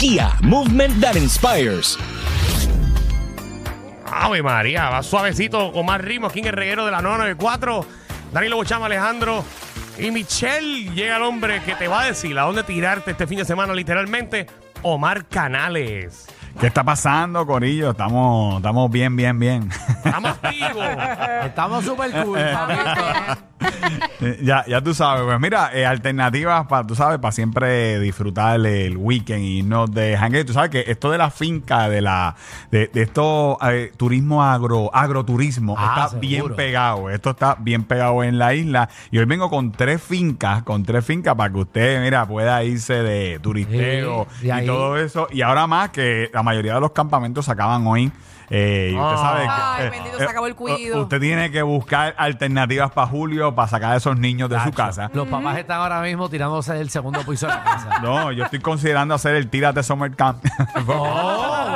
Kia, movement that inspires. Ave María, va suavecito con más ritmo aquí en el reguero de la 994. Danilo Bochama, Alejandro y Michelle. Llega el hombre que te va a decir a dónde tirarte este fin de semana, literalmente. Omar Canales. ¿Qué está pasando, Corillo? Estamos, estamos bien, bien, bien. Estamos vivos. Estamos súper cool, papito. ya, ya tú sabes, pues mira, eh, alternativas para, tú sabes, para siempre disfrutar el weekend y no de hangar. Tú sabes que esto de la finca, de la, de, de esto, eh, turismo agro, agroturismo, Ah, está seguro. bien pegado. Esto está bien pegado en la isla. Y hoy vengo con tres fincas, con tres fincas para que usted, mira, pueda irse de turisteo Sí, y ahí- todo eso. Y ahora más que la mayoría de los campamentos se acaban hoy. Eh, y usted Ah. sabe que Ay, eh, bendito, eh, se acabó el cuido. Usted tiene que buscar alternativas para Julio para sacar a esos niños de su casa. Los papás están ahora mismo tirándose del segundo piso de la casa. No, yo estoy considerando hacer el Tírate Summer Camp. Oh,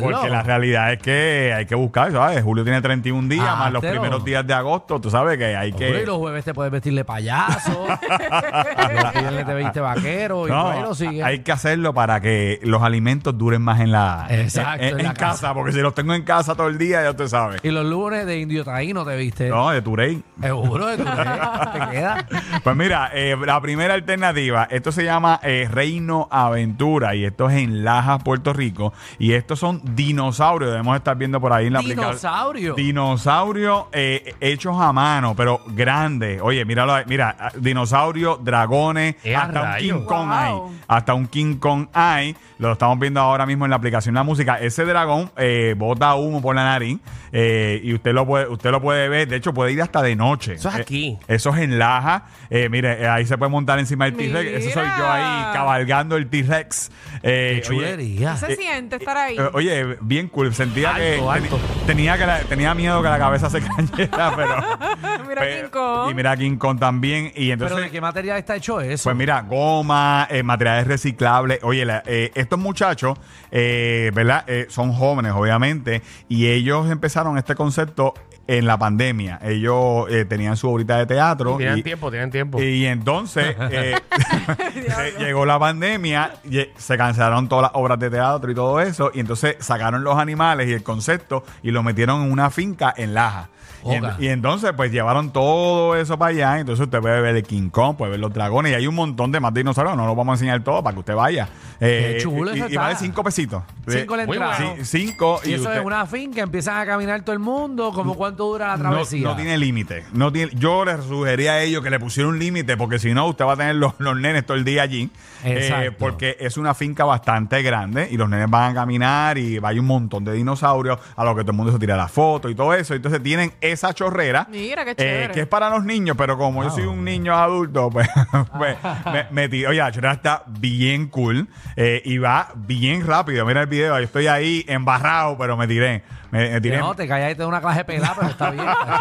porque la realidad es que hay que buscar, ¿sabes? Julio tiene 31 días, Ah, más los pero- primeros días de agosto. Tú sabes que hay Hombre, y que. los jueves te puedes vestir de payaso. los viernes te viste vaquero. Y No, sigue. hay que hacerlo para que los alimentos duren más en la, Exacto, en, en la en casa. casa. porque si los tengo en casa todo el día, ya usted sabe. Y los lunes de indio taíno te viste. No, de Turey. Seguro de tu te queda. Pues mira, eh, la primera alternativa, esto se llama eh, Reino Aventura y esto es en Lajas, Puerto Rico. Y estos son dinosaurios, debemos estar viendo por ahí en la aplicación. Dinosaurio. Dinosaurios eh, hechos a mano, pero grandes. Oye, míralo ahí, mira, ah, dinosaurio, dragones, ¡Eh, a hasta un! King Kong Wow. hay. Hasta un King Kong hay. Lo estamos viendo ahora mismo en la aplicación La Música. Ese dragón eh, bota humo por la nariz eh, y usted lo puede usted lo puede ver. De hecho, puede ir hasta de noche. Eso es aquí. Eh, eso es en Laja. Eh, mire, eh, ahí se puede montar encima del T-Rex. Ese soy yo ahí cabalgando el T-Rex. Eh, Qué oye, chulería. ¿Qué se siente estar ahí? Eh, Oye, bien cool. Sentía Alto, que alto. teni- tenía que la- tenía miedo que la cabeza se cayera, pero Mira pero- King Kong. y mira King Kong también y Pero entonces ¿de qué material está hecho eso? pues mira, goma, eh, materiales reciclables. Oye, la- eh, estos muchachos, eh, ¿verdad? Eh, son jóvenes, obviamente, y ellos empezaron este concepto en la pandemia. Ellos eh, tenían su obrita de teatro. Tienen y- tiempo, tienen tiempo. y entonces eh, eh, llegó la pandemia, y, se cancelaron todas las obras de teatro y todo eso, y entonces sacaron los animales y el concepto y lo metieron en una finca en Laja. Y, en- Oga. y entonces, pues llevaron todo eso para allá. Entonces, usted puede ver el King Kong, puede ver los dragones. Y hay un montón de más dinosaurios. No los vamos a enseñar todo para que usted vaya. Eh, Qué chulo y, eso y vale cinco pesitos. Cinco la Muy entrada. bueno. Sí, cinco. Y, eso usted- es una finca, empiezan a caminar todo el mundo. ¿Cómo cuánto dura la no, travesía? no tiene límite. No tiene, yo les sugería a ellos que le pusieran un límite porque si no, usted va a tener los, los nenes todo el día allí. Eh, Exacto. porque es una finca bastante grande y los nenes van a caminar y hay un montón de dinosaurios a lo que todo el mundo se tira la foto y todo eso. Entonces tienen esa chorrera. Mira, qué eh, chévere. que es para los niños, pero como yo soy un niño adulto, pues, pues, me, me tiré. Oye, la chorrera está bien cool eh, y va bien rápido. Mira el video, yo estoy ahí embarrado, pero me tiré. Me, me tiré. No, te callas y te da una clase pelada, pero está bien, está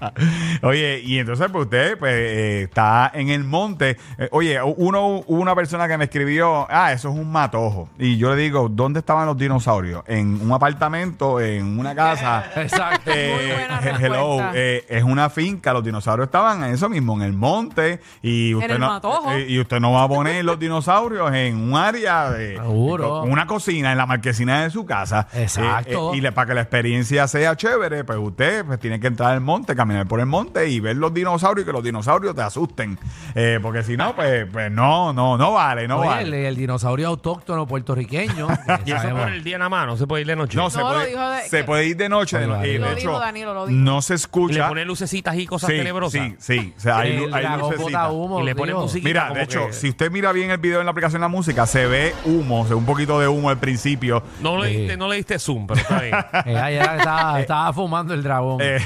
chévere. Oye, y entonces pues usted pues eh, está en el monte. Eh, oye, uno hubo una persona que me escribió, ah, eso es un matojo. Y yo le digo, ¿dónde estaban los dinosaurios? ¿En un apartamento? ¿En una casa? Exacto. Muy buena he- hello, respuesta. eh, es una finca, los dinosaurios estaban en eso mismo, en el monte. Y usted, el no, matojo. eh, y usted no va a poner los dinosaurios en un área de Seguro. una cocina, en la marquesina de su casa. Exacto. Y le- para que la experiencia sea chévere, pues usted pues, tiene que entrar al monte, caminar por el monte y ver los dinosaurios y que los dinosaurios te asusten. Eh, porque si no, pues, pues no, no, no vale, no Oye, vale. el, el dinosaurio autóctono puertorriqueño. Y eso por el día nada más, no se puede ir de noche. No, se, No, lo puede, de- se puede ir de noche. de no- de hecho, Danilo, lo se y le escucha. pone lucecitas y cosas sí, tenebrosas. sí, sí. O sea, hay, el lucecitas. humo. Y le pone digo. musiquita. Mira, de hecho, que- si usted mira bien el video en la aplicación de la música, se ve humo, se ve un poquito de humo al principio. No le, diste, no le diste zoom, pero está bien. Eh, ayer estaba, estaba fumando el dragón. Eh,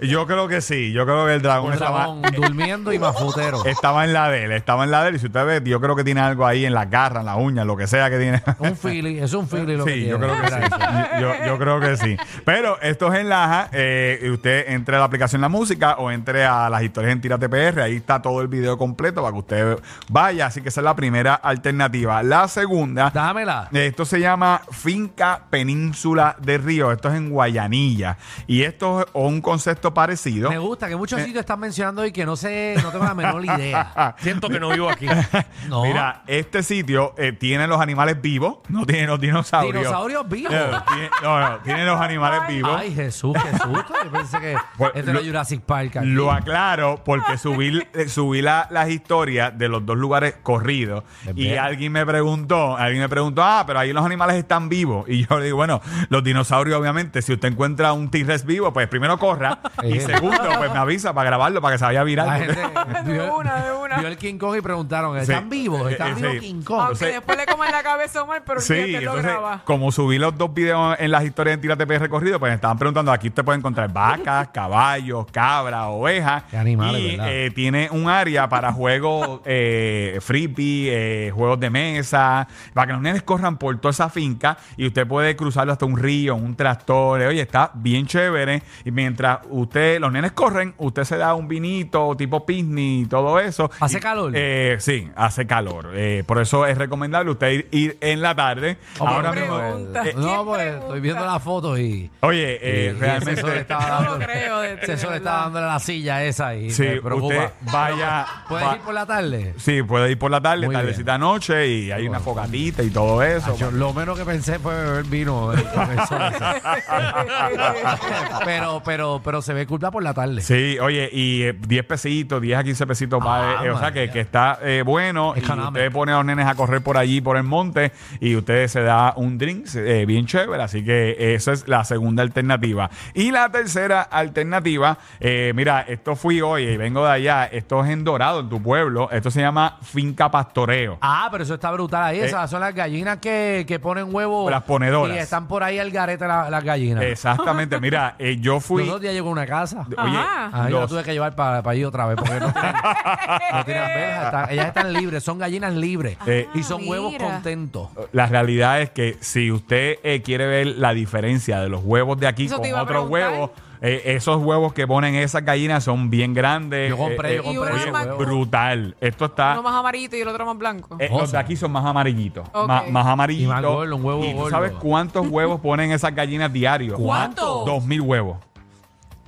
sí, yo creo que sí. Yo creo que el dragón un estaba, dragón durmiendo y mafutero. estaba en la de él. Estaba en la de él. Y si usted ve, yo creo que tiene algo ahí en las garras, en las uñas, lo que sea que tiene. un philly, es un philly lo que Sí, tiene. yo creo que sí. Yo, yo creo que sí. Pero esto es en Laja. eh, usted entre a la aplicación La Música o entre a las historias en Tírate PR. Ahí está todo el video completo para que usted vaya. Así que esa es la primera alternativa. La segunda, Dámela. esto se llama Finca Península de Río. Esto es en Guayanilla. Y esto es un concepto parecido. Me gusta que Eh. muchos sitios están mencionando y que no sé, no tengo la menor idea. Siento que no vivo aquí. No. Mira, este sitio eh, tiene los animales vivos, no tiene los dinosaurios. Dinosaurios vivos. Eh, tiene- no, no, tiene los animales vivos. Ay, Jesús, qué susto. Yo pensé que Pues, este lo- era Jurassic Park. aquí. Lo aclaro porque subí, eh, subí la- las historias de los dos lugares corridos Es y alguien me preguntó, alguien me preguntó, ah, pero ahí los animales están vivos. Y yo le digo, bueno, los dinosaurios obviamente, si usted encuentra un T-Rex vivo, pues primero corra y Eh. segundo, pues me avisa para grabarlo, para que se vaya viral. De una, de una. vio el King Kong y preguntaron, Sí. ¿están vivos? ¿Están Eh, vivos sí. King Kong? Aunque Entonces- después le coman la cabeza a Omar, pero Sí, sí, lo entonces, graba. como subí los dos videos en las historias en Tírate PR recorrido, pues me estaban preguntando, aquí usted puede encontrar vacas, caballos, cabras, ovejas. Qué animales, y ¿verdad? eh, tiene un área para juegos eh, freebie, eh, juegos de mesa, para que los nenes corran por toda esa finca y usted puede cruzarlo hasta un río, un tractor. Oye, está bien chévere. Y mientras usted, los nenes corren, usted se da un vinito tipo picnic y todo eso. ¿Hace Y, calor? eh, sí, hace calor. Eh, por eso es recomendable usted ir, ir en la tarde. Oh, Ahora ¿quién mismo. pregunta? eh, ¿Quién no, pues pregunta? estoy viendo la foto y, oye, y- eh, y realmente. sol estaba No lo dando, creo de ti, estaba dándole la silla esa y Sí, me preocupa. usted vaya. ¿Puedes va- ir por la tarde? Sí, puede ir por la tarde, Muy tardecita noche y hay una fogatita y todo eso. Yo, lo menos que pensé fue beber vino pero, pero, pero se ve culpa por la tarde. Sí, oye, y eh, 10 pesitos, 10 a 15 pesitos, va, Ah, eh, o sea que, María. que está eh, bueno. Y Económico. usted pone a los nenes a correr por allí, por el monte, y usted se da un drink eh, bien chévere. Así que esa es la segunda alternativa. Y la tercera alternativa, eh, mira, esto fui hoy y vengo de allá. Esto es en Dorado, en tu pueblo. Esto se llama Finca Pastoreo. Ah, pero eso está brutal ahí. Esas son las gallinas que, que ponen huevos. Las ponedoras. Y están por ahí al garete la- las gallinas. Exactamente, mira, eh, yo fui. Los dos días llego a una casa. Oye, Ajá. Ah, la los- tuve que llevar para allí otra vez porque no tienen, no tienen verjas. Están- ellas están libres, son gallinas libres. Eh, y son huevos mira. contentos. La realidad es que si usted eh, quiere ver la diferencia de los huevos de aquí Eso te con iba a otros preguntar. huevos, eh, esos huevos que ponen esas gallinas son bien grandes. Yo compré, eh, yo eh, compré uno más- brutal. Esto está. Uno más amarillito y el otro más blanco. eh, los de aquí son más amarillitos. Ok. Más, más amarillitos. Y más gordo, un huevo ¿Y tú gordo. sabes cuántos huevos ponen esas gallinas diarios? ¿Cuántos? Dos mil huevos.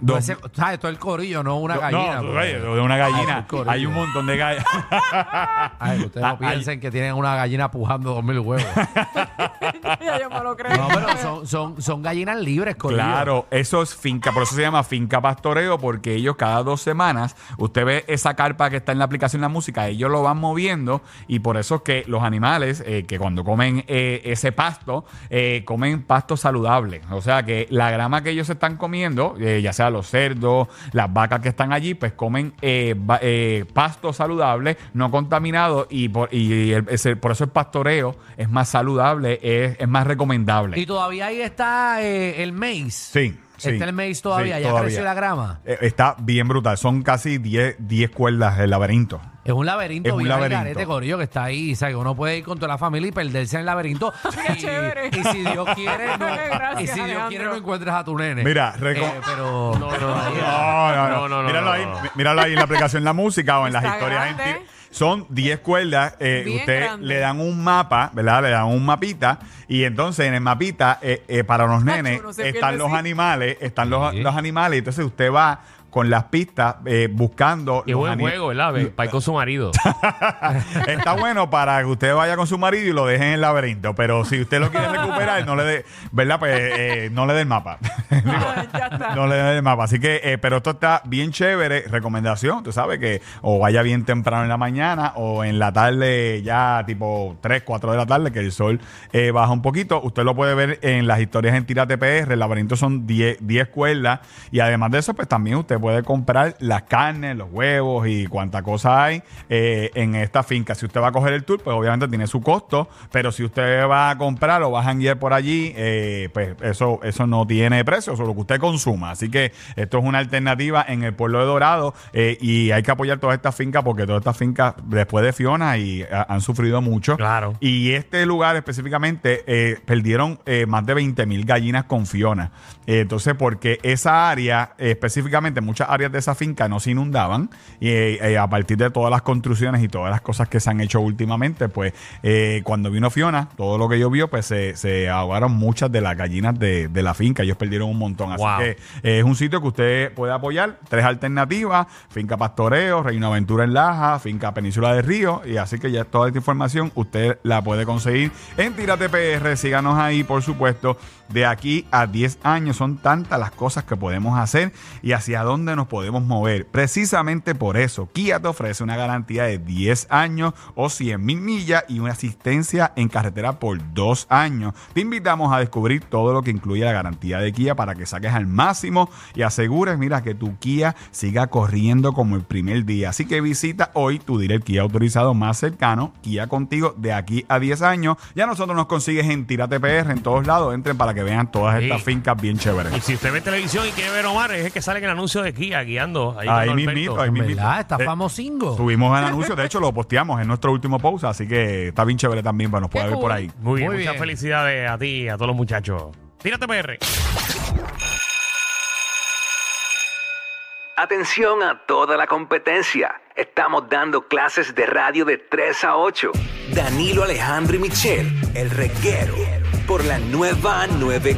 No, Dos- ese- ¿Sabes? Todo el corillo, no una no, gallina. porque- ves, de una gallina. hay un montón de gallinas. Ay, ustedes Ah, no hay- piensen que tienen una gallina pujando dos mil huevos. ya yo me lo creo. No, pero son, son, son gallinas libres, corillo. Claro, eso es finca, por eso se llama finca pastoreo, porque ellos cada dos semanas, usted ve esa carpa que está en la aplicación de la música, ellos lo van moviendo y por eso es que los animales eh, que cuando comen eh, ese pasto, eh, comen pasto saludable. O sea que la grama que ellos están comiendo, eh, ya sea los cerdos, las vacas que están allí, pues comen eh, eh, pasto saludable, no contaminado y por, y el- por eso el pastoreo es más saludable, es, es más recomendable. Y todavía ahí está eh, el maíz. Sí, sí. Está el maíz todavía, Sí, ya todavía. creció la grama. Eh, Está bien brutal. Son casi 10 10 cuerdas el laberinto. Es un laberinto Es un bien laberinto. laberinto. Corillo, que está ahí. ¿sabes? Uno puede ir con toda la familia y perderse en el laberinto. Qué y, chévere. y si Dios quiere, no, Gracias, y si Dios Alejandro. quiere, no encuentres a tu nene. Mira, reco- Eh, pero. No, no, no, No, no, no. No, no, no, míralo, ahí, no. mí- míralo ahí en la aplicación La Música o en las Está historias. en grande. ti- son 10 cuerdas. eh, Bien usted grande. le dan un mapa, ¿verdad? Le dan un mapita. Y entonces en el mapita, eh, eh, para los nenes, se están pierde, los sí. animales. Están los, Sí. los animales. Entonces usted va con las pistas eh, buscando. Qué los buen juego, ¿verdad? Ve, Para ir con su marido. Está bueno para que usted vaya con su marido y lo deje en el laberinto, pero si usted lo quiere recuperar, no le dé, ¿verdad? Pues eh, no le dé el mapa. Digo, está. no le dé el mapa. Así que, eh, pero esto está bien chévere. Recomendación, tú sabes que o vaya bien temprano en la mañana o en la tarde, ya tipo 3, 4 de la tarde, que el sol eh, baja un poquito. Usted lo puede ver en las historias en Tira TPR. El laberinto son 10, 10 cuerdas. Y además de eso, pues también usted puede comprar las carnes, los huevos y cuánta cosa hay eh, en esta finca. Si usted va a coger el tour, pues obviamente tiene su costo. Pero si usted va a comprar o va a janguear por allí, eh, pues eso, eso no tiene precio, eso es lo que usted consuma. Así que esto es una alternativa en el pueblo de Dorado eh, y hay que apoyar todas estas fincas porque todas estas fincas después de Fiona y han sufrido mucho. Claro. Y este lugar específicamente perdieron más de 20 mil gallinas con Fiona. Entonces, porque esa área específicamente, muchas áreas de esa finca no se inundaban y eh, eh, a partir de todas las construcciones y todas las cosas que se han hecho últimamente, pues eh, cuando vino Fiona, todo lo que llovió, pues se, se ahogaron muchas de las gallinas de, de la finca. Ellos perdieron un montón. Así Wow. que eh, es un sitio que usted puede apoyar. Tres alternativas: Finca Pastoreo, Reino Aventura en Laja, Finca Península de Río. Y así que ya toda esta información usted la puede conseguir en Tírate PR. Síganos ahí, por supuesto. De aquí a 10 años son tantas las cosas que podemos hacer y hacia dónde nos podemos mover. Precisamente por eso, Kia te ofrece una garantía de 10 años o 100 mil millas y una asistencia en carretera por 2 años. Te invitamos a descubrir todo lo que incluye la garantía de Kia para que saques al máximo y asegures, mira, que tu Kia siga corriendo como el primer día. Así que visita hoy tu dealer Kia autorizado más cercano, Kia contigo de aquí a 10 años. Ya nosotros nos consigues en Tírate PR en todos lados. Entren para que vean todas Sí. estas fincas bien Y chéveres. si usted ve televisión y quiere ver Omar, es el que sale en el anuncio de Kia guiando. Ahí, Ahí mismito, ahí mismito. verdad, está Eh, famosingo. Subimos el anuncio, de hecho lo posteamos en nuestro último post, así que está bien chévere también para nos pueda ver por ahí. Muy bien, Muy muchas bien. felicidades a ti y a todos los muchachos. Tírate PR. Atención a toda la competencia. Estamos dando clases de radio de 3 a 8. Danilo Alejandro y Michel, el reguero, por la nueva 9.